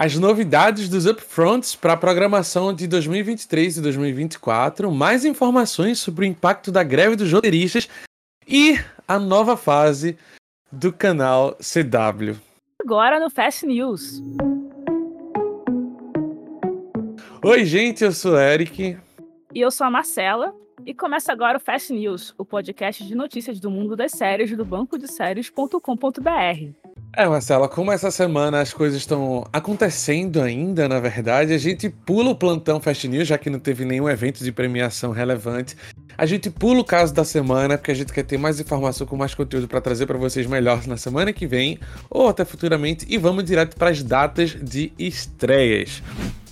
as novidades dos upfronts para a programação de 2023 e 2024, mais informações sobre o impacto da greve dos roteiristas e a nova fase do canal CW. Agora no Fast News. Oi, gente, eu sou o Eric. E eu sou a Marcela. E começa agora o Fast News, o podcast de notícias do mundo das séries do banco de séries.com.br. É, Marcela, como essa semana as coisas estão acontecendo ainda, na verdade, a gente pula o plantão Fast News, já que não teve nenhum evento de premiação relevante. A gente pula o caso da semana, porque a gente quer ter mais informação com mais conteúdo para trazer para vocês melhor na semana que vem, ou até futuramente, e vamos direto para as datas de estreias.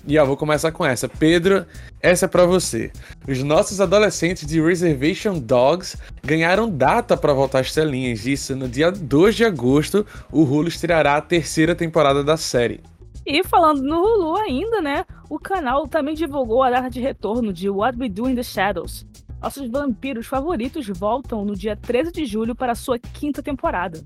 E ó, vou começar com essa. Pedro, essa é para você. Os nossos adolescentes de Reservation Dogs ganharam data para voltar às telinhas. Isso, no dia 2 de agosto, o Hulu estreará a terceira temporada da série. E falando no Hulu ainda, né? O canal também divulgou a data de retorno de What We Do in the Shadows. Nossos vampiros favoritos voltam no dia 13 de julho para sua quinta temporada.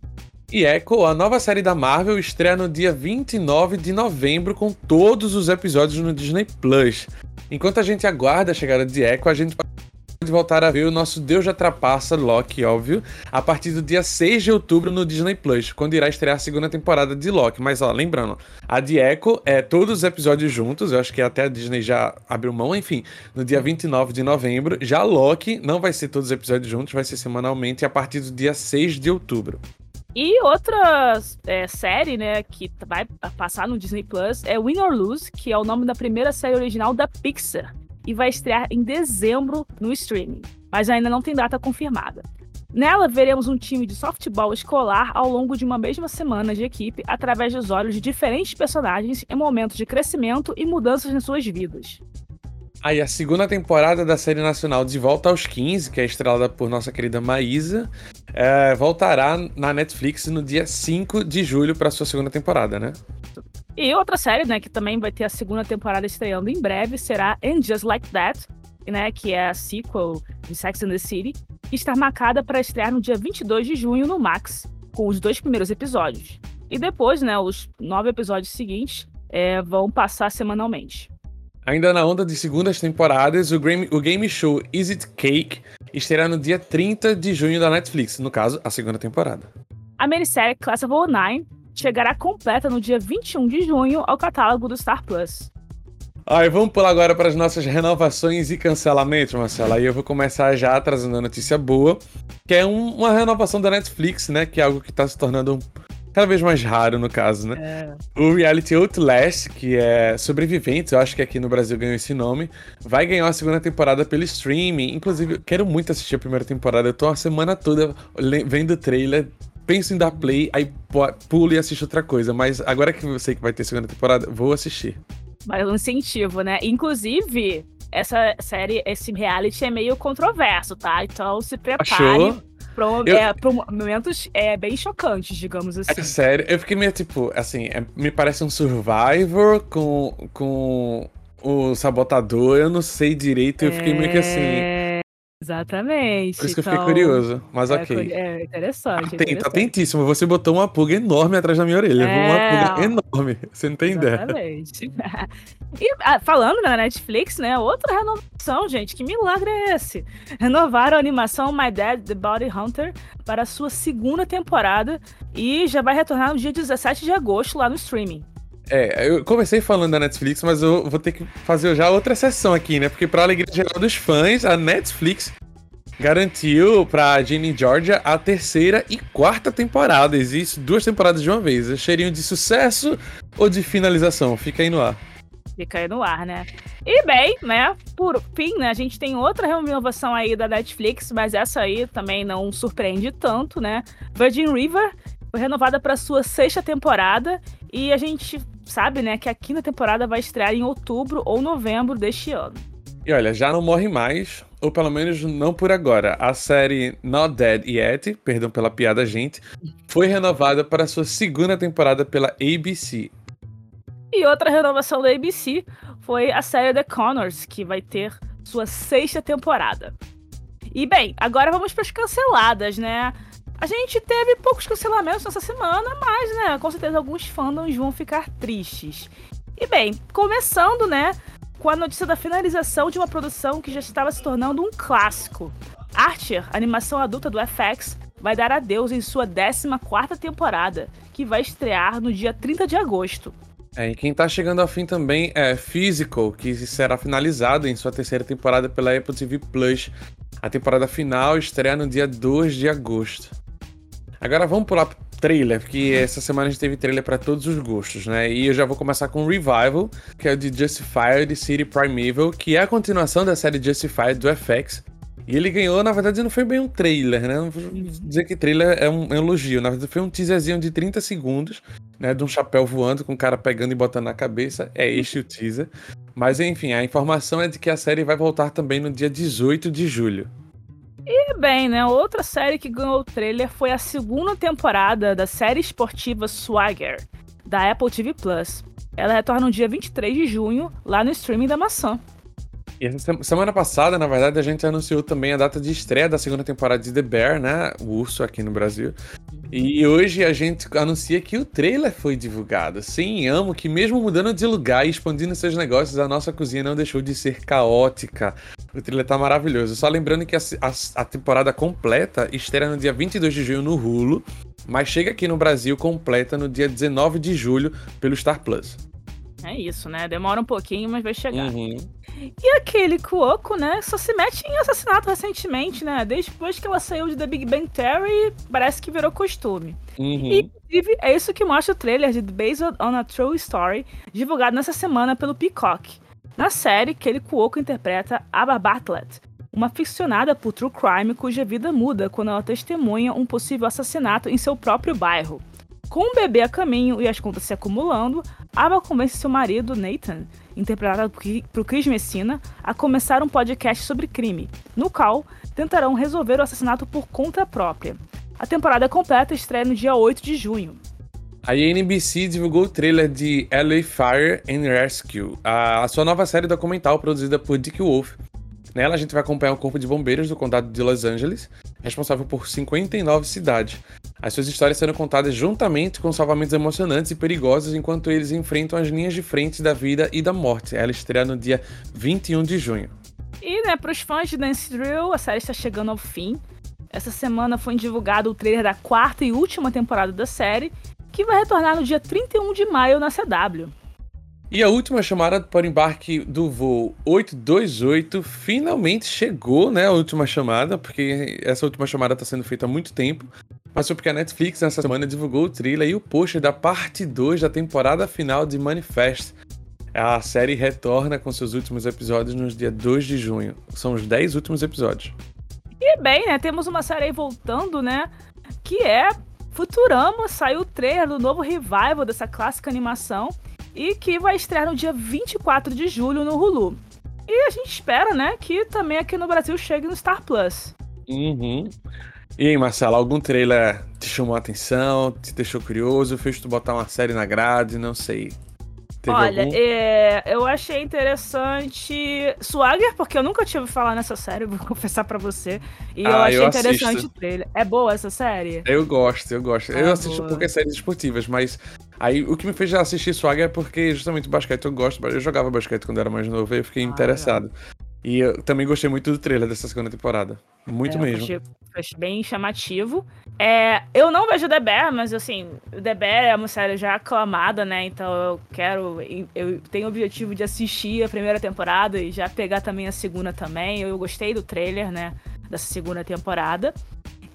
E Echo, a nova série da Marvel, estreia no dia 29 de novembro com todos os episódios no Disney Plus. Enquanto a gente aguarda a chegada de Echo, a gente pode voltar a ver o nosso Deus já trapaça, Loki, óbvio, a partir do dia 6 de outubro no Disney Plus, quando irá estrear a segunda temporada de Loki. Mas ó, lembrando, a de Echo é todos os episódios juntos, eu acho que até a Disney já abriu mão, enfim, no dia 29 de novembro. Já Loki não vai ser todos os episódios juntos, vai ser semanalmente a partir do dia 6 de outubro. E outra é, série, né, que vai passar no Disney Plus é Win or Lose, que é o nome da primeira série original da Pixar e vai estrear em dezembro no streaming, mas ainda não tem data confirmada. Nela, veremos um time de softball escolar ao longo de uma mesma semana de equipe através dos olhos de diferentes personagens em momentos de crescimento e mudanças nas suas vidas. Aí a segunda temporada da série nacional De Volta aos 15, que é estrelada por nossa querida Maísa, é, voltará na Netflix no dia 5 de julho para sua segunda temporada, né? E outra série, né, que também vai ter a segunda temporada estreando em breve, será And Just Like That, né, que é a sequel de Sex and the City, que está marcada para estrear no dia 22 de junho no Max, com os dois primeiros episódios. E depois, né, os nove episódios seguintes é, vão passar semanalmente. Ainda na onda de segundas temporadas, o, game, o game show Is It Cake estará no dia 30 de junho da Netflix, no caso, a segunda temporada. A minissérie Class of 09 chegará completa no dia 21 de junho ao catálogo do Star Plus. Aí vamos pular agora para as nossas renovações e cancelamentos, Marcela. Aí eu vou começar já trazendo a notícia boa, que é um, uma renovação da Netflix, né? Que é algo que está se tornando um, cada vez mais raro, no caso, né? É. O reality Outlast, que é Sobreviventes, eu acho que aqui no Brasil ganhou esse nome, vai ganhar a segunda temporada pelo streaming. Inclusive, quero muito assistir a primeira temporada. Eu tô a semana toda vendo o trailer, penso em dar play, aí pulo e assisto outra coisa. Mas agora que eu sei que vai ter segunda temporada, vou assistir. Mas um incentivo, né? Inclusive, essa série, esse reality é meio controverso, tá? Então se prepare. Achou? Pro, eu... é, pro momentos é, bem chocantes, digamos assim. É sério, eu fiquei meio tipo, assim, é, me parece um Survivor com, com o Sabotador, eu não sei direito, eu fiquei meio que assim. Exatamente. Por isso então, que eu fiquei então, curioso, mas é, ok. É interessante. Atento, interessante. atentíssimo. Você botou uma pulga enorme atrás da minha orelha. É, uma pulga enorme. Você não tem exatamente. ideia. e ah, falando na Netflix, né? Outra renovação, gente. Que milagre é esse? Renovaram a animação My Dad, The Body Hunter para a sua segunda temporada e já vai retornar no dia 17 de agosto lá no streaming. É, eu comecei falando da Netflix, mas eu vou ter que fazer já outra sessão aqui, né? Porque, para alegria geral dos fãs, a Netflix garantiu pra Ginny Georgia a terceira e quarta temporada. Existe duas temporadas de uma vez. Cheirinho de sucesso ou de finalização? Fica aí no ar. Fica aí no ar, né? E bem, né? Por fim, né? A gente tem outra renovação aí da Netflix, mas essa aí também não surpreende tanto, né? Virgin River foi renovada para sua sexta temporada e a gente sabe, né, que a quinta temporada vai estrear em outubro ou novembro deste ano. E olha, já não morre mais, ou pelo menos não por agora. A série Not Dead Yet, perdão pela piada, gente, foi renovada para sua segunda temporada pela ABC. E outra renovação da ABC foi a série The Connors, que vai ter sua sexta temporada. E bem, agora vamos para as canceladas, né? A gente teve poucos cancelamentos nessa semana, mas, né, com certeza alguns fandoms vão ficar tristes. E bem, começando, né, com a notícia da finalização de uma produção que já estava se tornando um clássico. Archer, animação adulta do FX, vai dar adeus em sua 14ª temporada, que vai estrear no dia 30 de agosto. É, e quem tá chegando ao fim também é Physical, que será finalizado em sua terceira temporada pela Apple TV Plus. A temporada final estreia no dia 2 de agosto. Agora vamos pular pro trailer, porque essa semana a gente teve trailer para todos os gostos, né? E eu já vou começar com Revival, que é o de Justified City Primeval, que é a continuação da série Justified do FX. E ele ganhou, na verdade, não foi bem um trailer, né? Não vou dizer que trailer é um, elogio. Na verdade, foi um teaserzinho de 30 segundos, né? De um chapéu voando com o cara pegando e botando na cabeça. É este o teaser. Mas enfim, a informação é de que a série vai voltar também no dia 18 de julho. E bem, né? Outra série que ganhou o trailer foi a segunda temporada da série esportiva Swagger, da Apple TV Plus. Ela retorna no dia 23 de junho, lá no streaming da maçã. E semana passada, na verdade, a gente anunciou também a data de estreia da segunda temporada de The Bear, né? O urso aqui no Brasil. E hoje a gente anuncia que o trailer foi divulgado. Sim, amo que mesmo mudando de lugar e expandindo seus negócios, a nossa cozinha não deixou de ser caótica. O trailer tá maravilhoso. Só lembrando que a, a, a temporada completa estreia no dia 22 de junho no Hulu, mas chega aqui no Brasil completa no dia 19 de julho pelo Star Plus. É isso, né? Demora um pouquinho, mas vai chegar. Uhum. E aquele Cuoco, né? Só se mete em assassinato recentemente, né? Desde depois que ela saiu de The Big Bang Theory, parece que virou costume. Uhum. E, inclusive, é isso que mostra o trailer de Based on a True Story, divulgado nessa semana pelo Peacock. Na série, Kelly Cuoco interpreta Aba Bartlett, uma ficcionada por true crime cuja vida muda quando ela testemunha um possível assassinato em seu próprio bairro. Com o bebê a caminho e as contas se acumulando, Aba convence seu marido, Nathan, interpretado por Chris Messina, a começar um podcast sobre crime, no qual tentarão resolver o assassinato por conta própria. A temporada completa estreia no dia 8 de junho. A NBC divulgou o trailer de LA Fire and Rescue, a sua nova série documental produzida por Dick Wolf. Nela a gente vai acompanhar o corpo de bombeiros do condado de Los Angeles, responsável por 59 cidades. As suas histórias serão contadas juntamente com salvamentos emocionantes e perigosos enquanto eles enfrentam as linhas de frente da vida e da morte. Ela estreia no dia 21 de junho. E, né, para os fãs de Dance Drill, a série está chegando ao fim. Essa semana foi divulgado o trailer da quarta e última temporada da série, que vai retornar no dia 31 de maio na CW. E a última chamada para o embarque do voo 828 finalmente chegou, né? A última chamada, porque essa última chamada está sendo feita há muito tempo. Mas foi porque a Netflix nessa semana divulgou o trailer e o pôster da parte 2 da temporada final de Manifest. A série retorna com seus últimos episódios no dia 2 de junho. São os 10 últimos episódios. E bem, né? Temos uma série aí voltando, né? Que é Futurama. Saiu o trailer do novo revival dessa clássica animação. E que vai estrear no dia 24 de julho no Hulu. E a gente espera, né, que também aqui no Brasil chegue no Star Plus. Uhum. E aí, Marcelo, algum trailer te chamou a atenção, te deixou curioso, fez tu botar uma série na grade, não sei. Teve Olha, é, eu achei interessante Swagger, porque eu nunca tive falar nessa série, vou confessar para você. E ah, eu achei eu interessante assisto. o trailer. É boa essa série? Eu gosto, eu gosto. Ah, eu assisto poucas séries esportivas, mas aí o que me fez assistir Swagger é porque justamente o basquete eu gosto. Eu jogava basquete quando era mais novo e eu fiquei ah, interessado. Legal. E eu também gostei muito do trailer dessa segunda temporada. Muito é, mesmo. Achei, achei, bem chamativo. É, eu não vejo The Bear, mas assim, The Bear é uma série já aclamada, né? Então eu quero. Eu tenho o objetivo de assistir a primeira temporada e já pegar também a segunda também. Eu gostei do trailer, né? Dessa segunda temporada.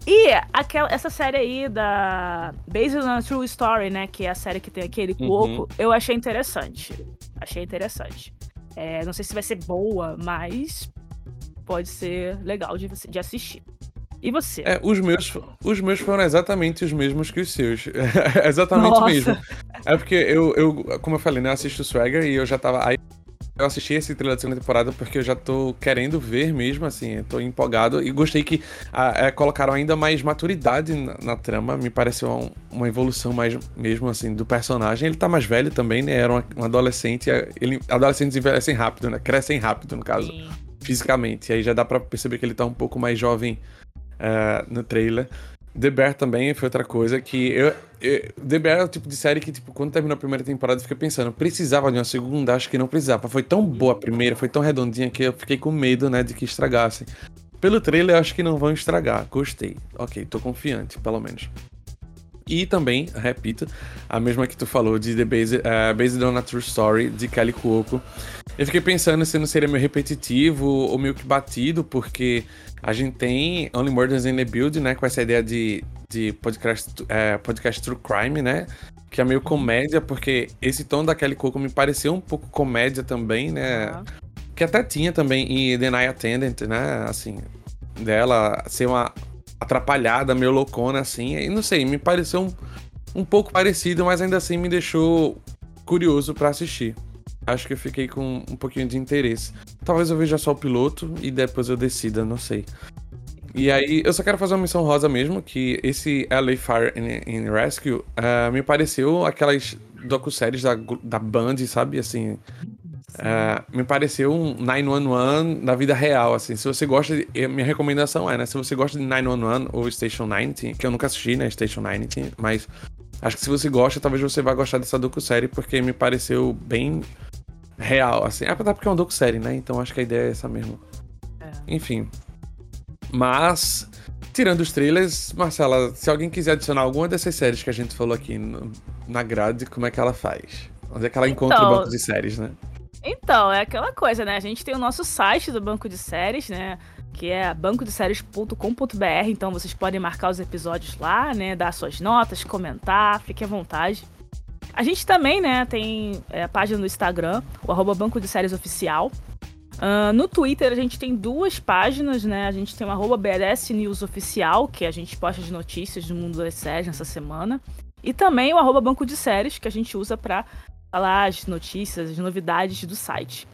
E aquela, essa série aí da Based on a True Story, né? Que é a série que tem aquele uhum. coco, eu achei interessante. Achei interessante. É, não sei se vai ser boa, mas pode ser legal de, de assistir. E você? É, os meus, os meus foram exatamente os mesmos que os seus. exatamente o mesmo. É porque eu, eu, como eu falei, né, eu assisto o Swagger e eu já tava. Aí eu assisti esse trailer da segunda temporada porque eu já tô querendo ver mesmo, assim, tô empolgado e gostei que é, colocaram ainda mais maturidade na, na trama, me pareceu um, uma evolução mais mesmo, assim, do personagem. Ele tá mais velho também, né, era um, adolescente, ele, adolescentes envelhecem rápido, né, crescem rápido, no caso, Sim. fisicamente, e aí já dá pra perceber que ele tá um pouco mais jovem uh, no trailer. The Bear também foi outra coisa que eu, eu, The Bear é o tipo de série que, tipo, quando terminou a primeira temporada, fiquei pensando, precisava de uma segunda? Acho que não precisava. Foi tão boa a primeira, foi tão redondinha que eu fiquei com medo, né, de que estragassem. Pelo trailer, acho que não vão estragar. Gostei. Ok, tô confiante, pelo menos. E também, repito, a mesma que tu falou de The Based, uh, Based on a True Story, de Kelly Cuoco. Eu fiquei pensando se não seria meio repetitivo ou meio que batido, porque a gente tem Only Murders in the Build, né? Com essa ideia de, de podcast, é, podcast True Crime, né? Que é meio comédia, porque esse tom da Kelly Cuoco me pareceu um pouco comédia também, né? Uhum. Que até tinha também em The Night Attendant, né? Assim, dela ser uma atrapalhada, meio loucona, assim. E não sei, me pareceu um, um pouco parecido, mas ainda assim me deixou curioso para assistir. Acho que eu fiquei com um pouquinho de interesse. Talvez eu veja só o piloto e depois eu decida, não sei. E aí, eu só quero fazer uma missão rosa mesmo, que esse LA Fire in, Rescue uh, me pareceu aquelas docu-séries da, da Band, sabe? Assim, uh, me pareceu um 911 da vida real, assim. Se você gosta, de, minha recomendação é, né? Se você gosta de 911 ou Station 90, que eu nunca assisti, né? Station 90, mas acho que se você gosta, talvez você vá gostar dessa docu-série, porque me pareceu bem real, assim. É porque é uma docu-série, né? Então acho que a ideia é essa mesmo. É. Enfim. Mas, tirando os trailers, Marcela, se alguém quiser adicionar alguma dessas séries que a gente falou aqui no, na grade, como é que ela faz? Onde é que ela encontra então, o banco de séries, né? Então, é aquela coisa, né? A gente tem o nosso site do banco de séries, né? Que é bancodeséries.com.br. Então vocês podem marcar os episódios lá, né? Dar suas notas, comentar, fique à vontade. A gente também, né, tem é, a página no Instagram, o arroba Banco de Séries Oficial. Uh, no Twitter a gente tem duas páginas, né? A gente tem o arroba BDS News Oficial, que a gente posta as notícias do mundo das séries nessa semana. E também o arroba Banco de Séries, que a gente usa para falar as notícias, as novidades do site.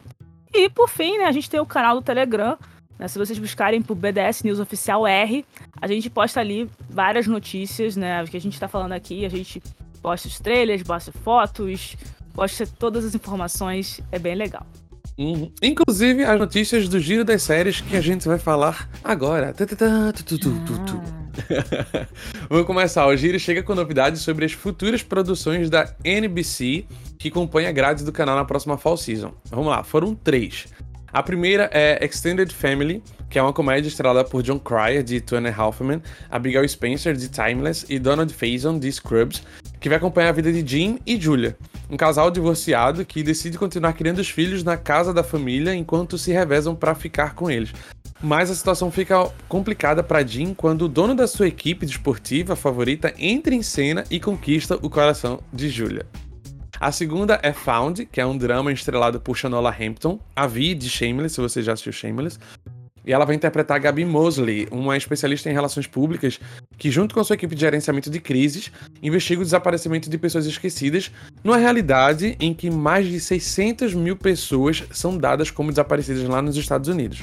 E por fim, né, a gente tem o canal do Telegram. Né, se vocês buscarem por BDS News Oficial R, a gente posta ali várias notícias, né? Que a gente está falando aqui, a gente posta os trailers, posta fotos, posta todas as informações, é bem legal. Uhum. Inclusive as notícias do giro das séries que a gente vai falar agora. Ah. Vamos começar. O giro chega com novidades sobre as futuras produções da NBC que compõem a grade do canal na próxima fall season. Vamos lá, foram três. A primeira é Extended Family, que é uma comédia estrelada por John Cryer, de Two and a Half Men, Abigail Spencer, de Timeless, e Donald Faison, de Scrubs, que vai acompanhar a vida de Jim e Julia, um casal divorciado que decide continuar criando os filhos na casa da família enquanto se revezam para ficar com eles. Mas a situação fica complicada para Jim quando o dono da sua equipe desportiva favorita entra em cena e conquista o coração de Julia. A segunda é Found, que é um drama estrelado por Shanola Hampton, a Vi de Shameless, se você já assistiu Shameless. E ela vai interpretar Gabi Mosley, uma especialista em relações públicas, que, junto com sua equipe de gerenciamento de crises, investiga o desaparecimento de pessoas esquecidas, numa realidade em que mais de 600 mil pessoas são dadas como desaparecidas lá nos Estados Unidos.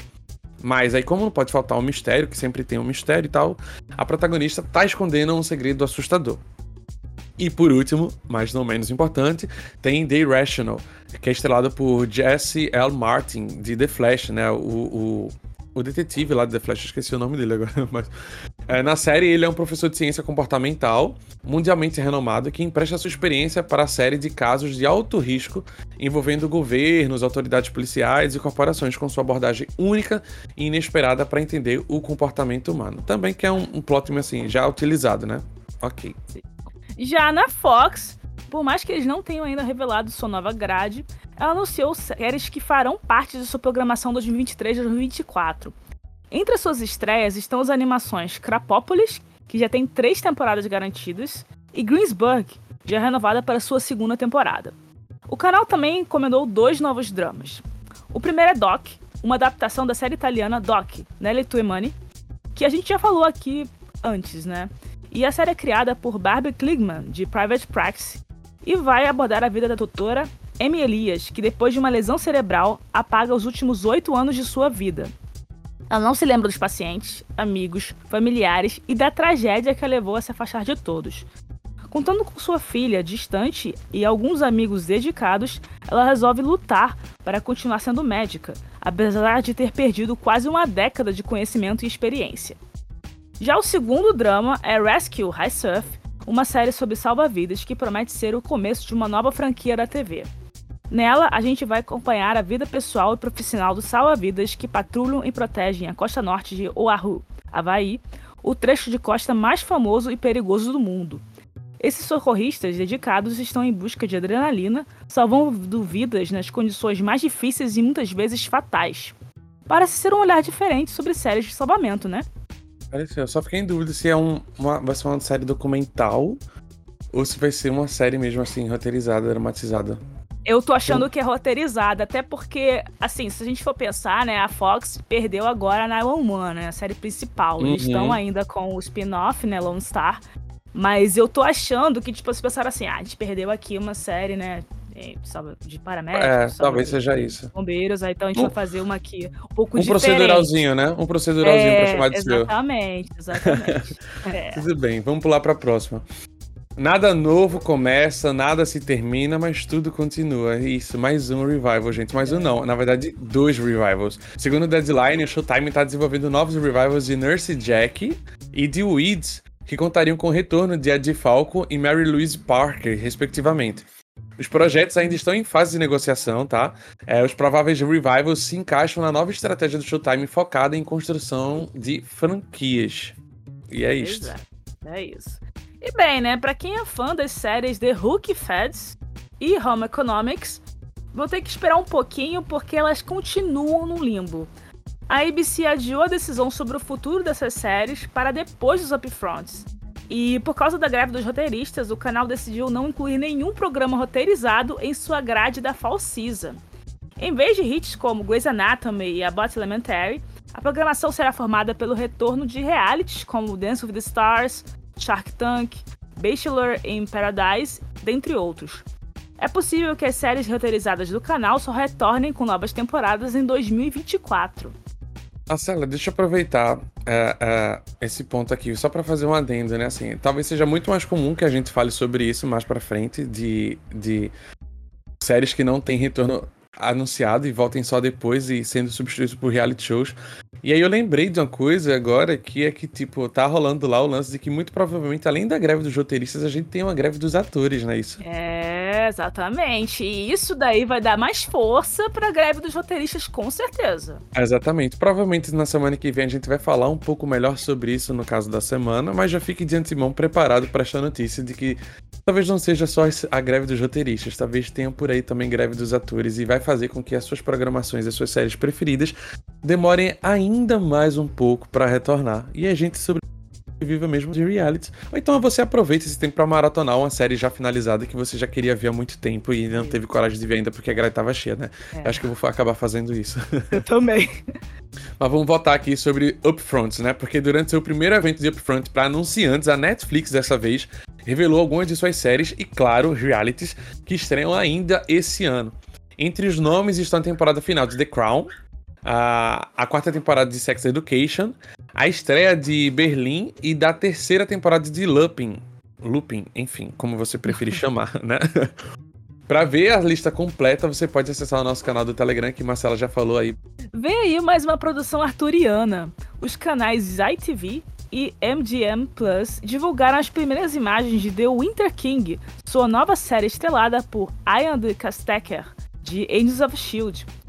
Mas aí, como não pode faltar um mistério, que sempre tem um mistério e tal, a protagonista tá escondendo um segredo assustador. E por último, mas não menos importante, tem The Irrational, que é estrelado por Jesse L. Martin, de The Flash, né? O, o, o detetive lá de The Flash, esqueci o nome dele agora, mas. É, na série, ele é um professor de ciência comportamental, mundialmente renomado, que empresta sua experiência para a série de casos de alto risco envolvendo governos, autoridades policiais e corporações, com sua abordagem única e inesperada para entender o comportamento humano. Também que é um, um plot assim, já utilizado, né? Ok. Já na Fox, por mais que eles não tenham ainda revelado sua nova grade, ela anunciou séries que farão parte de sua programação 2023 e 2024. Entre as suas estreias estão as animações Crapópolis, que já tem três temporadas garantidas, e Greensburg, já renovada para sua segunda temporada. O canal também encomendou dois novos dramas. O primeiro é Doc, uma adaptação da série italiana Doc, Nelly Tuemani, que a gente já falou aqui antes, né? E a série é criada por Barbie Kligman, de Private Practice, e vai abordar a vida da doutora Amy Elias, que depois de uma lesão cerebral apaga os últimos oito anos de sua vida. Ela não se lembra dos pacientes, amigos, familiares e da tragédia que a levou a se afastar de todos. Contando com sua filha distante e alguns amigos dedicados, ela resolve lutar para continuar sendo médica, apesar de ter perdido quase uma década de conhecimento e experiência. Já o segundo drama é Rescue High Surf, uma série sobre salva-vidas que promete ser o começo de uma nova franquia da TV. Nela, a gente vai acompanhar a vida pessoal e profissional dos salva-vidas que patrulham e protegem a costa norte de Oahu, Havaí, o trecho de costa mais famoso e perigoso do mundo. Esses socorristas dedicados estão em busca de adrenalina, salvando vidas nas condições mais difíceis e muitas vezes fatais. Parece ser um olhar diferente sobre séries de salvamento, né? Eu só fiquei em dúvida se é um, uma, vai ser uma série documental ou se vai ser uma série mesmo assim, roteirizada, dramatizada. Eu tô achando que é roteirizada, até porque, assim, se a gente for pensar, né, a Fox perdeu agora a 911, né, a série principal. Uhum. Eles estão ainda com o spin-off, né, Lone Star. Mas eu tô achando que, tipo, se pensaram assim, ah, a gente perdeu aqui uma série, né, de paramédicos. É, talvez seja isso. Bombeiros, aí então a gente um, vai fazer uma aqui um pouco um diferente. proceduralzinho, né? Um proceduralzinho é, pra chamar de exatamente, seu. Exatamente, é. Tudo bem, vamos pular pra próxima. Nada novo começa, nada se termina, mas tudo continua. Isso, mais um revival, gente. Mais um não, na verdade, dois revivals. Segundo o Deadline, o Showtime está desenvolvendo novos revivals de Nurse Jack e de Weeds, que contariam com o retorno de Ed Falco e Mary Louise Parker, respectivamente. Os projetos ainda estão em fase de negociação, tá? É, os prováveis revivals se encaixam na nova estratégia do Showtime focada em construção de franquias. E é isso. É isso. E bem, né, para quem é fã das séries The Hook Feds e Home Economics, vou ter que esperar um pouquinho porque elas continuam no limbo. A ABC adiou a decisão sobre o futuro dessas séries para depois dos upfronts. E por causa da greve dos roteiristas, o canal decidiu não incluir nenhum programa roteirizado em sua grade da Fall Season. Em vez de hits como Grey's Anatomy e Abbott Elementary, a programação será formada pelo retorno de realities como Dance with the Stars, Shark Tank, Bachelor in Paradise, dentre outros. É possível que as séries roteirizadas do canal só retornem com novas temporadas em 2024. Marcela, deixa eu aproveitar é, é, esse ponto aqui, só para fazer um adendo, né? Assim, talvez seja muito mais comum que a gente fale sobre isso mais para frente, de, de séries que não têm retorno anunciado e voltem só depois e sendo substituídos por reality shows. E aí eu lembrei de uma coisa agora que é que, tipo, tá rolando lá o lance de que muito provavelmente, além da greve dos roteiristas, a gente tem uma greve dos atores, não é isso? É, exatamente. E isso daí vai dar mais força pra greve dos roteiristas, com certeza. Exatamente. Provavelmente na semana que vem a gente vai falar um pouco melhor sobre isso no caso da semana, mas já fique de antemão preparado para esta notícia de que talvez não seja só a greve dos roteiristas, talvez tenha por aí também greve dos atores e vai fazer com que as suas programações, as suas séries preferidas demorem ainda mais um pouco para retornar. E a gente sobreviva mesmo de reality. Ou então você aproveita esse tempo para maratonar uma série já finalizada que você já queria ver há muito tempo e não teve coragem de ver ainda porque a grade estava cheia, né? É. Acho que eu vou acabar fazendo isso. Eu também. Mas vamos voltar aqui sobre Upfronts, né? Porque durante seu primeiro evento de Upfront para anunciantes, a Netflix dessa vez revelou algumas de suas séries e, claro, realities que estreiam ainda esse ano. Entre os nomes estão a temporada final de The Crown, a, a quarta temporada de Sex Education, a estreia de Berlim e da terceira temporada de Lupin. Lupin, enfim, como você preferir chamar, né? Para ver a lista completa, você pode acessar o nosso canal do Telegram, que Marcela já falou aí. Vem aí mais uma produção arturiana. Os canais ITV e MGM Plus divulgaram as primeiras imagens de The Winter King, sua nova série estrelada por Ian de Castecker, de Angels of S.H.I.E.L.D.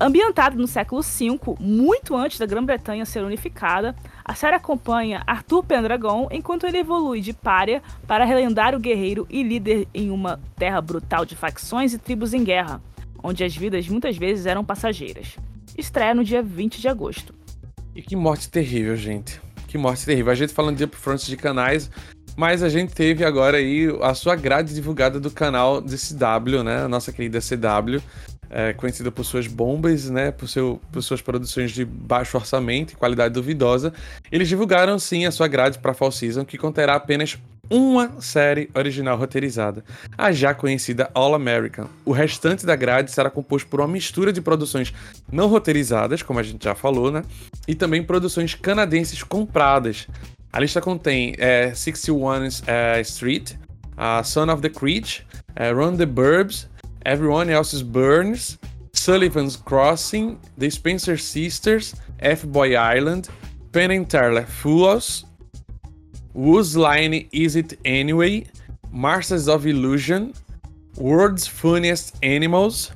Ambientada no século V, muito antes da Grã-Bretanha ser unificada, a série acompanha Arthur Pendragon enquanto ele evolui de párea para relendário guerreiro e líder em uma terra brutal de facções e tribos em guerra, onde as vidas muitas vezes eram passageiras. Estreia no dia 20 de agosto. E que morte terrível, gente. Que morte terrível. A gente falando de upfronts de canais, mas a gente teve agora aí a sua grade divulgada do canal CW, né? A nossa querida CW é, conhecida por suas bombas, né, por, seu, por suas produções de baixo orçamento e qualidade duvidosa, eles divulgaram sim a sua grade para Fall Season, que conterá apenas uma série original roteirizada, a já conhecida All American. O restante da grade será composto por uma mistura de produções não roteirizadas, como a gente já falou, né? E também produções canadenses compradas. A lista contém é, 61 é, Street, Son of the Creed, é, Run the Burbs, Everyone Else's Burns, Sullivan's Crossing, The Spencer Sisters, F-Boy Island, Penn and Teller Fools, Whose Line Is It Anyway, Masters of Illusion, World's Funniest Animals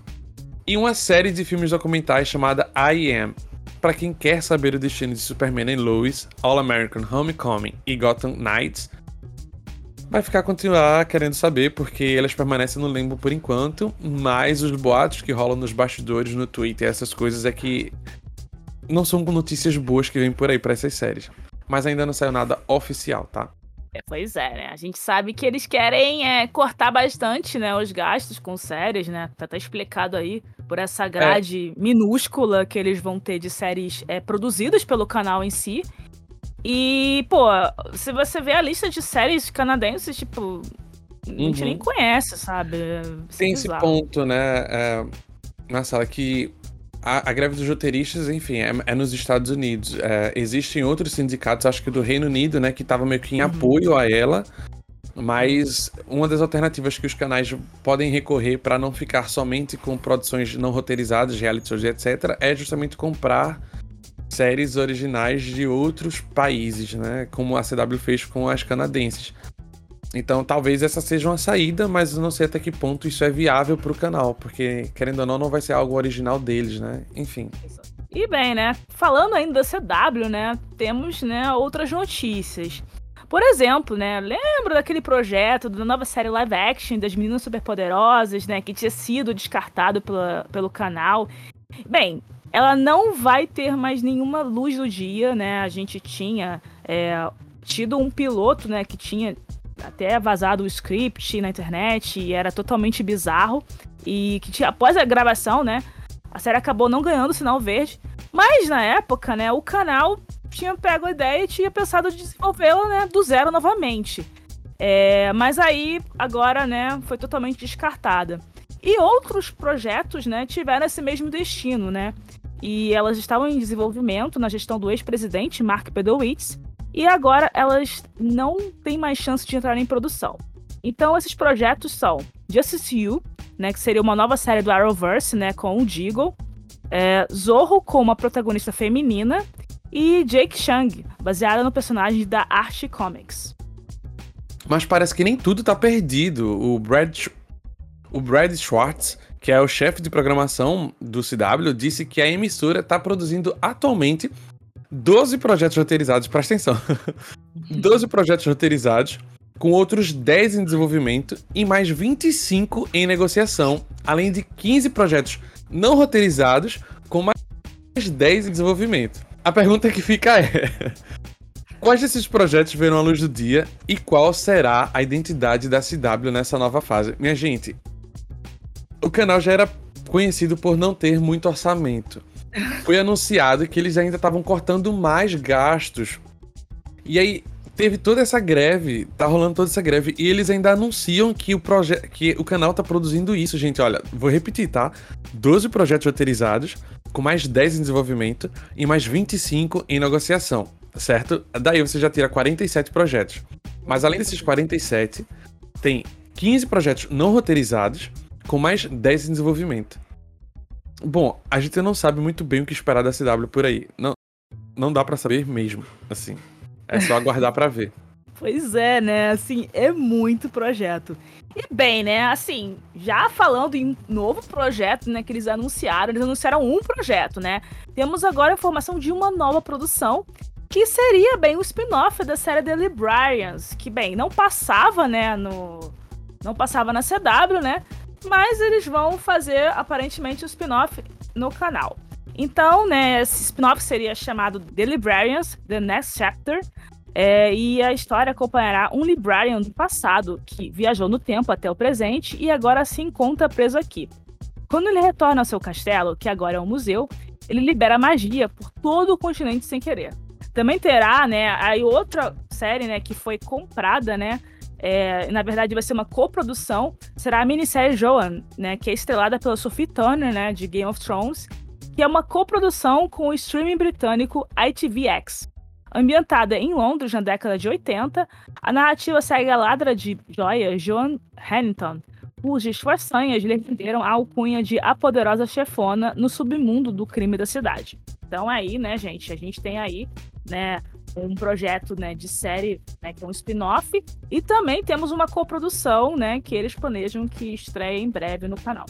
e uma série de filmes documentais chamada I Am. Para quem quer saber o destino de Superman e Lois, All American Homecoming e Gotham Knights, vai ficar continuar querendo saber porque elas permanecem no limbo por enquanto, mas os boatos que rolam nos bastidores, no Twitter, essas coisas é que não são notícias boas que vêm por aí para essas séries. Mas ainda não saiu nada oficial, tá? É, pois é, né? A gente sabe que eles querem é, cortar bastante, né, os gastos com séries, né? Tá até explicado aí por essa grade é. minúscula que eles vão ter de séries é, produzidas pelo canal em si. E, pô, se você vê a lista de séries canadenses, tipo, a gente uhum. nem conhece, sabe? É Tem esse ponto, né, é, na sala que a, a, greve dos roteiristas, enfim, é, é nos Estados Unidos. É, existem outros sindicatos, acho que do Reino Unido, né, que estavam meio que em uhum. apoio a ela. Mas uma das alternativas que os canais podem recorrer para não ficar somente com produções não roteirizadas, reality shows, etc., é justamente comprar séries originais de outros países, né? Como a CW fez com as canadenses. Então talvez essa seja uma saída, mas não sei até que ponto isso é viável para o canal, porque querendo ou não, não vai ser algo original deles, né? Enfim. E bem, né? Falando ainda da CW, né? Temos né, outras notícias. Por exemplo, né? Lembra daquele projeto da nova série live action das Meninas Superpoderosas, né? Que tinha sido descartado pela, pelo canal. Bem, ela não vai ter mais nenhuma luz do dia, né? A gente tinha é, tido um piloto, né? Que tinha até vazado o script na internet e era totalmente bizarro. E que tinha, após a gravação, né? A série acabou não ganhando o sinal verde. Mas na época, né, o canal tinha pego a ideia e tinha pensado em desenvolvê-la, né, do zero novamente. É, mas aí, agora, né, foi totalmente descartada. E outros projetos, né, tiveram esse mesmo destino, né? E elas estavam em desenvolvimento na gestão do ex-presidente Mark Pedowitz, e agora elas não têm mais chance de entrar em produção. Então esses projetos são Justice You, né, que seria uma nova série do Arrowverse, né, com o Deagle, é, Zorro com uma protagonista feminina e Jake Chang, baseada no personagem da Archie Comics. Mas parece que nem tudo tá perdido. O Brad, o Brad Schwartz, que é o chefe de programação do CW, disse que a emissora está produzindo atualmente 12 projetos roteirizados, presta atenção. 12 projetos roteirizados, com outros 10 em desenvolvimento e mais 25 em negociação, além de 15 projetos não roteirizados, com mais 10 em desenvolvimento. A pergunta que fica é: quais desses projetos verão a luz do dia e qual será a identidade da CW nessa nova fase? Minha gente, o canal já era conhecido por não ter muito orçamento foi anunciado que eles ainda estavam cortando mais gastos. E aí teve toda essa greve, tá rolando toda essa greve e eles ainda anunciam que o projeto que o canal tá produzindo isso, gente, olha, vou repetir, tá? 12 projetos roteirizados, com mais 10 em desenvolvimento e mais 25 em negociação, certo? Daí você já tira 47 projetos. Mas além desses 47, tem 15 projetos não roteirizados com mais 10 em desenvolvimento. Bom, a gente não sabe muito bem o que esperar da CW por aí. Não, não dá para saber mesmo, assim. É só aguardar para ver. Pois é, né? Assim, é muito projeto. E bem, né? Assim, já falando em novo projeto, né? Que eles anunciaram, eles anunciaram um projeto, né? Temos agora a informação de uma nova produção que seria bem o spin-off da série The Librarians, que bem, não passava, né, no não passava na CW, né? Mas eles vão fazer aparentemente um spin-off no canal. Então, né, esse spin-off seria chamado The Librarians, The Next Chapter, é, e a história acompanhará um librarian do passado que viajou no tempo até o presente e agora se encontra preso aqui. Quando ele retorna ao seu castelo, que agora é um museu, ele libera magia por todo o continente sem querer. Também terá, né, aí outra série, né, que foi comprada, né, é, na verdade vai ser uma coprodução, será a minissérie Joan, né, que é estrelada pela Sophie Turner, né, de Game of Thrones, que é uma coprodução com o streaming britânico ITVX. Ambientada em Londres na década de 80, a narrativa segue a ladra de joia Joan Hannington, cujas façanhas lhe renderam a alcunha de a poderosa chefona no submundo do crime da cidade. Então aí, né, gente, a gente tem aí, né, um projeto né, de série, né, que é um spin-off, e também temos uma coprodução, né, que eles planejam que estreie em breve no canal.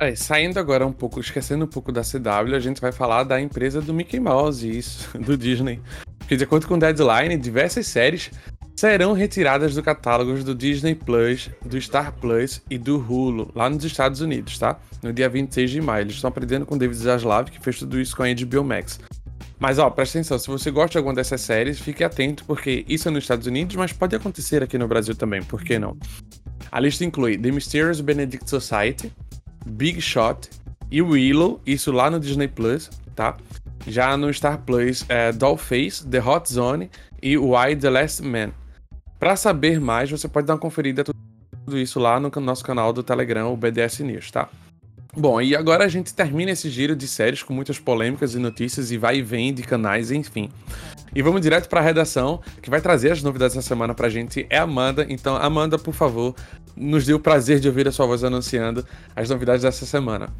É, saindo agora um pouco, esquecendo um pouco da CW, a gente vai falar da empresa do Mickey Mouse, isso, do Disney. Porque de acordo com o Deadline, diversas séries serão retiradas do catálogo do Disney Plus, do Star Plus e do Hulu, lá nos Estados Unidos, tá? No dia 26 de maio. Eles estão aprendendo com David Zaslav, que fez tudo isso com a HBO Max. Mas ó, presta atenção, se você gosta de alguma dessas séries, fique atento, porque isso é nos Estados Unidos, mas pode acontecer aqui no Brasil também, por que não? A lista inclui The Mysterious Benedict Society, Big Shot e Willow, isso lá no Disney Plus, tá? Já no Star Plus, é Dollface, The Hot Zone e Why the Last Man. Para saber mais, você pode dar uma conferida tudo isso lá no nosso canal do Telegram, o BDS News, tá? Bom, e agora a gente termina esse giro de séries com muitas polêmicas e notícias e vai e vem de canais, enfim. E vamos direto para a redação, que vai trazer as novidades dessa semana pra gente, é a Amanda. Então, Amanda, por favor, nos dê o prazer de ouvir a sua voz anunciando as novidades dessa semana.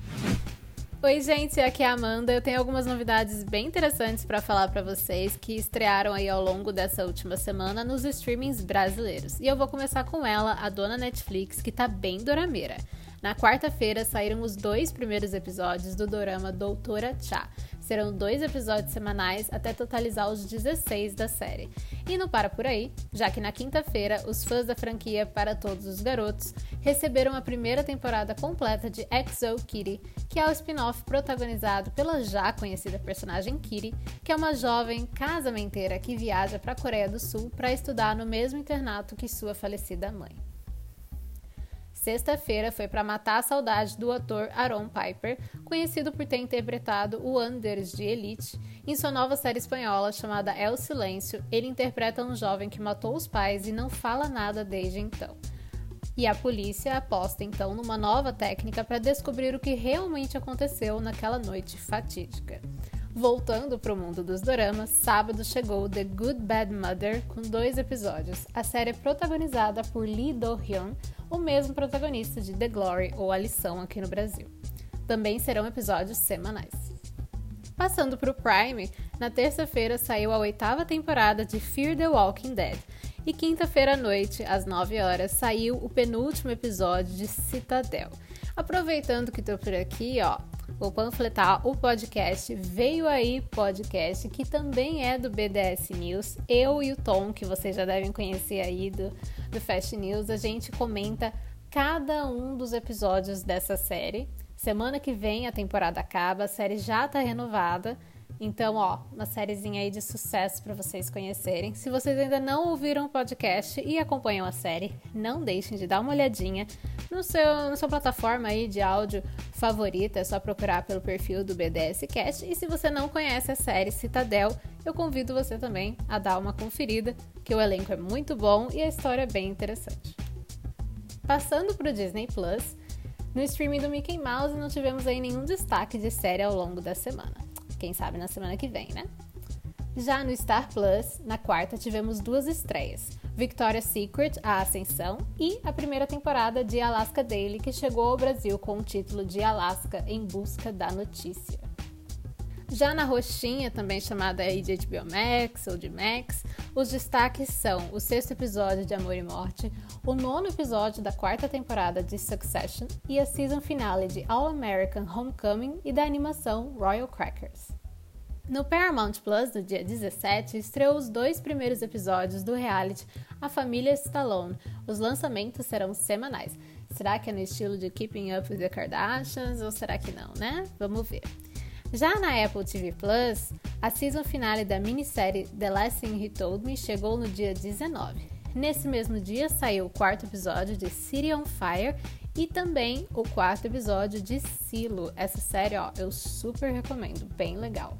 Oi, gente, aqui é a Amanda. Eu tenho algumas novidades bem interessantes para falar para vocês que estrearam aí ao longo dessa última semana nos streamings brasileiros. E eu vou começar com ela, a dona Netflix, que tá bem dorameira. Na quarta-feira saíram os dois primeiros episódios do dorama Doutora Cha. Serão dois episódios semanais até totalizar os 16 da série. E não para por aí, já que na quinta-feira os fãs da franquia Para Todos os Garotos receberam a primeira temporada completa de Exo Kitty, que é o spin-off protagonizado pela já conhecida personagem Kitty, que é uma jovem casamenteira que viaja para a Coreia do Sul para estudar no mesmo internato que sua falecida mãe. Sexta-feira foi para matar a saudade do ator Aaron Piper, conhecido por ter interpretado o Anders de Elite. Em sua nova série espanhola chamada El Silêncio, ele interpreta um jovem que matou os pais e não fala nada desde então. E a polícia aposta então numa nova técnica para descobrir o que realmente aconteceu naquela noite fatídica. Voltando para o mundo dos doramas, sábado chegou The Good Bad Mother com dois episódios. A série é protagonizada por Lee Do-hyun, o mesmo protagonista de The Glory ou A Lição aqui no Brasil. Também serão episódios semanais. Passando para o Prime, na terça-feira saiu a oitava temporada de Fear the Walking Dead. E quinta-feira à noite, às 9 horas, saiu o penúltimo episódio de Citadel. Aproveitando que estou por aqui, ó, vou panfletar o podcast Veio Aí Podcast, que também é do BDS News. Eu e o Tom, que vocês já devem conhecer aí do, do Fast News, a gente comenta cada um dos episódios dessa série. Semana que vem a temporada acaba, a série já está renovada. Então, ó, uma sériezinha aí de sucesso para vocês conhecerem. Se vocês ainda não ouviram o podcast e acompanham a série, não deixem de dar uma olhadinha no seu, na sua plataforma aí de áudio favorita. É só procurar pelo perfil do BDS Cast. E se você não conhece a série Citadel, eu convido você também a dar uma conferida, que o elenco é muito bom e a história é bem interessante. Passando para o Disney Plus, no streaming do Mickey Mouse não tivemos aí nenhum destaque de série ao longo da semana. Quem sabe na semana que vem, né? Já no Star Plus, na quarta, tivemos duas estreias: Victoria's Secret, A Ascensão, e a primeira temporada de Alaska Daily, que chegou ao Brasil com o título de Alaska em Busca da Notícia. Já na roxinha, também chamada de HBO Max ou de Max, os destaques são o sexto episódio de Amor e Morte, o nono episódio da quarta temporada de Succession e a season finale de All American Homecoming e da animação Royal Crackers. No Paramount Plus, no dia 17, estreou os dois primeiros episódios do reality A Família Stallone. Os lançamentos serão semanais. Será que é no estilo de Keeping Up with the Kardashians ou será que não, né? Vamos ver. Já na Apple TV Plus, a season finale da minissérie The Last Thing He Told Me chegou no dia 19. Nesse mesmo dia saiu o quarto episódio de City on Fire e também o quarto episódio de Silo. Essa série, ó, eu super recomendo, bem legal.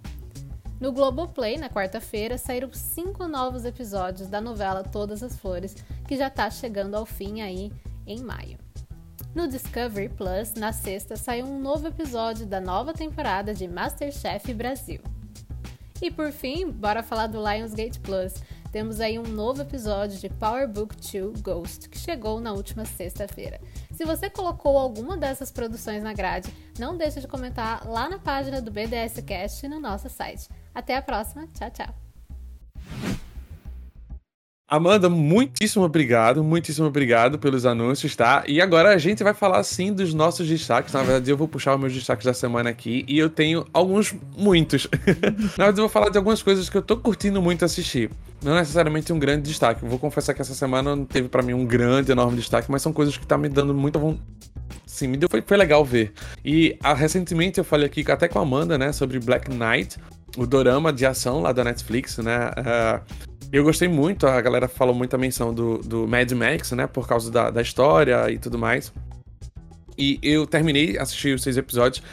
No Globoplay, na quarta-feira, saíram cinco novos episódios da novela Todas as Flores, que já está chegando ao fim aí em maio. No Discovery Plus, na sexta, saiu um novo episódio da nova temporada de Masterchef Brasil. E por fim, bora falar do Lionsgate Plus. Temos aí um novo episódio de Power Book 2 Ghost, que chegou na última sexta-feira. Se você colocou alguma dessas produções na grade, não deixe de comentar lá na página do BDS Cast no nosso site. Até a próxima, tchau, tchau! Amanda, muitíssimo obrigado, muitíssimo obrigado pelos anúncios, tá? E agora a gente vai falar sim dos nossos destaques. Na verdade, eu vou puxar os meus destaques da semana aqui e eu tenho alguns, muitos. Na verdade, eu vou falar de algumas coisas que eu tô curtindo muito assistir. Não necessariamente um grande destaque. Vou confessar que essa semana não teve para mim um grande, enorme destaque, mas são coisas que tá me dando muita vontade. Sim, me deu, foi, foi legal ver. E a, ah, recentemente eu falei aqui até com a Amanda, né, sobre Black Knight, o dorama de ação lá da Netflix, né? Uh, eu gostei muito, a galera falou muita menção do, do Mad Max, né? Por causa da, da história e tudo mais. E eu terminei, assisti os seis episódios.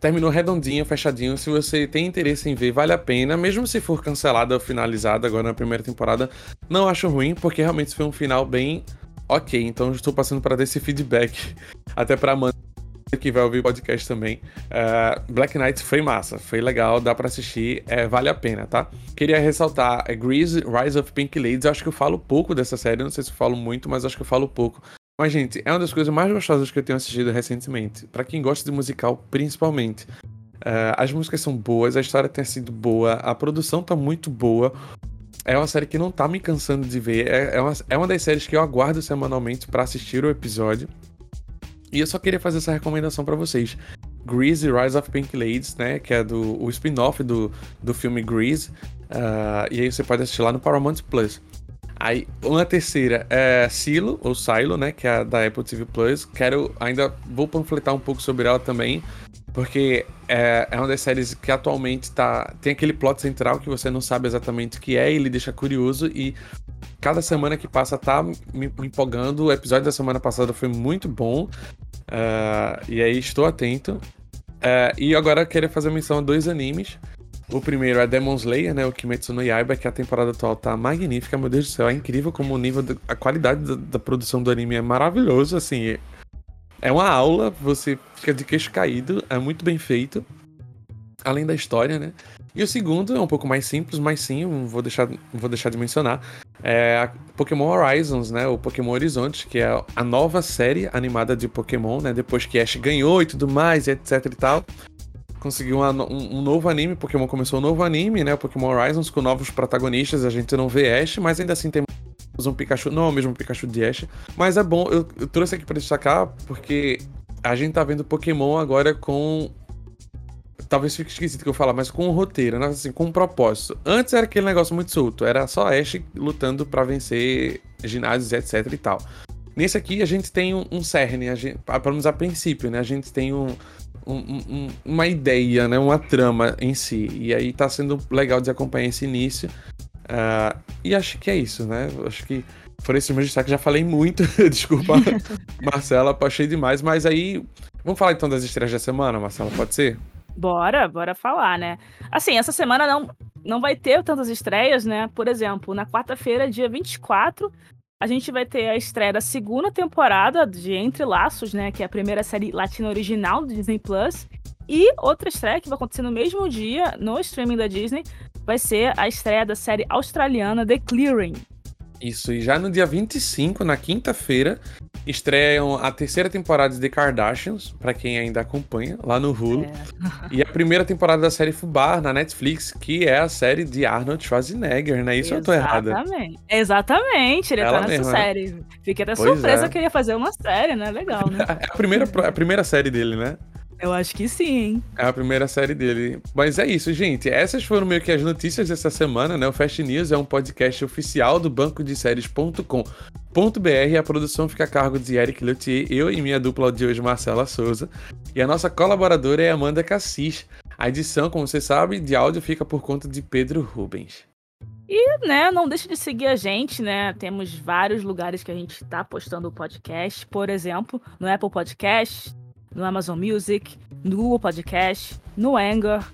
Terminou redondinho, fechadinho. Se você tem interesse em ver, vale a pena. Mesmo se for cancelada ou finalizada agora na primeira temporada, não acho ruim, porque realmente foi um final bem ok. Então estou passando para dar esse feedback até para Amanda que vai ouvir o podcast também. Uh, Black Knight foi massa, foi legal, dá para assistir, é, vale a pena, tá? Queria ressaltar é, Grease, Rise of Pink Ladies. Acho que eu falo pouco dessa série, não sei se eu falo muito, mas acho que eu falo pouco. Mas, gente, é uma das coisas mais gostosas que eu tenho assistido recentemente. para quem gosta de musical, principalmente. Uh, as músicas são boas, a história tem sido boa, a produção tá muito boa. É uma série que não tá me cansando de ver. É, é, uma, é uma das séries que eu aguardo semanalmente para assistir o episódio. E eu só queria fazer essa recomendação para vocês. Grease Rise of Pink Ladies, né? Que é do, o spin-off do, do filme Grease. Uh, e aí você pode assistir lá no Paramount Plus. Aí, uma terceira é Silo, ou Silo, né? Que é da Apple TV Plus. Quero, ainda vou panfletar um pouco sobre ela também. Porque é, é uma das séries que atualmente tá, tem aquele plot central que você não sabe exatamente o que é, e ele deixa curioso. E cada semana que passa tá me empolgando. O episódio da semana passada foi muito bom. Uh, e aí estou atento. Uh, e agora queria fazer menção a dois animes. O primeiro é Demon Slayer, né? O Kimetsu no Yaiba, que a temporada atual tá magnífica. Meu Deus do céu, é incrível como o nível, de, a qualidade da, da, produção do anime é maravilhoso, assim. É uma aula, você fica de queixo caído, é muito bem feito. Além da história, né? E o segundo é um pouco mais simples, mas sim, vou deixar, vou deixar de mencionar. É Pokémon Horizons, né? O Pokémon Horizonte, que é a nova série animada de Pokémon, né? Depois que Ash ganhou e tudo mais, etc e tal. Conseguiu um, um, novo anime, Pokémon começou um novo anime, né? Pokémon Horizons, com novos protagonistas. A gente não vê Ash, mas ainda assim tem um Pikachu, não é o mesmo Pikachu de Ash. Mas é bom, eu, eu trouxe aqui para destacar, porque a gente tá vendo Pokémon agora com talvez fique esquisito que eu falar, mas com um roteiro, né? assim, com um propósito. Antes era aquele negócio muito solto, era só Ash lutando para vencer ginásios, etc e tal. Nesse aqui a gente tem um, um cerne, a gente, pelo menos a princípio, né? A gente tem um, um, uma ideia, né? Uma trama em si. E aí tá sendo legal de acompanhar esse início. Uh, e acho que é isso, né? Acho que foram esses meus destaques. Já falei muito, desculpa, Marcela, achei demais. Mas aí, vamos falar então das estreias da semana, Marcela, pode ser? Bora, bora falar, né? Assim, essa semana não, não vai ter tantas estreias, né? Por exemplo, na quarta-feira, dia 24, a gente vai ter a estreia da segunda temporada de Entre Laços, né? Que é a primeira série latina original do Disney Plus. E outra estreia que vai acontecer no mesmo dia, no streaming da Disney, vai ser a estreia da série australiana The Clearing. Isso, e já no dia 25, na quinta-feira, estreiam a terceira temporada de The Kardashians, para quem ainda acompanha, lá no Hulu. É. E a primeira temporada da série Fubar, na Netflix, que é a série de Arnold Schwarzenegger, né? Isso Exatamente. eu tô errada? Exatamente. Exatamente, ele Ela tá nessa mesma, série. Fiquei até pois surpresa é. que ele ia fazer uma série, né? Legal, né? é a primeira, a primeira série dele, né? Eu acho que sim, hein? É a primeira série dele. Mas é isso, gente. Essas foram meio que as notícias dessa semana, né? O Fast News é um podcast oficial do banco de séries.com. .br, a produção fica a cargo de Eric Leutier, eu e minha dupla de hoje, Marcela Souza. E a nossa colaboradora é Amanda Cassis. A edição, como você sabe, de áudio fica por conta de Pedro Rubens. E, né, não deixe de seguir a gente, né? Temos vários lugares que a gente está postando o podcast. Por exemplo, no Apple Podcast, no Amazon Music, no Google Podcast, no Anchor,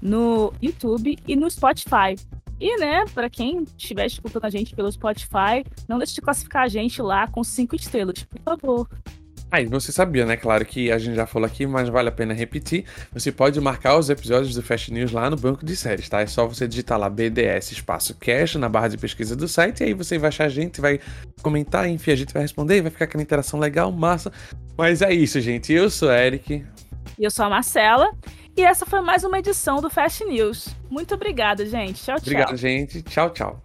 no YouTube e no Spotify. E, né, para quem estiver escutando a gente pelo Spotify, não deixe de classificar a gente lá com cinco estrelas, por favor. Aí, ah, você sabia, né? Claro que a gente já falou aqui, mas vale a pena repetir. Você pode marcar os episódios do Fast News lá no banco de séries, tá? É só você digitar lá BDS espaço cash na barra de pesquisa do site e aí você vai achar a gente, vai comentar, enfim, a gente vai responder e vai ficar aquela interação legal, massa. Mas é isso, gente. Eu sou Eric. E eu sou a Marcela. E essa foi mais uma edição do Fast News. Muito obrigada, gente. Tchau, tchau. Obrigado, gente. Tchau, tchau.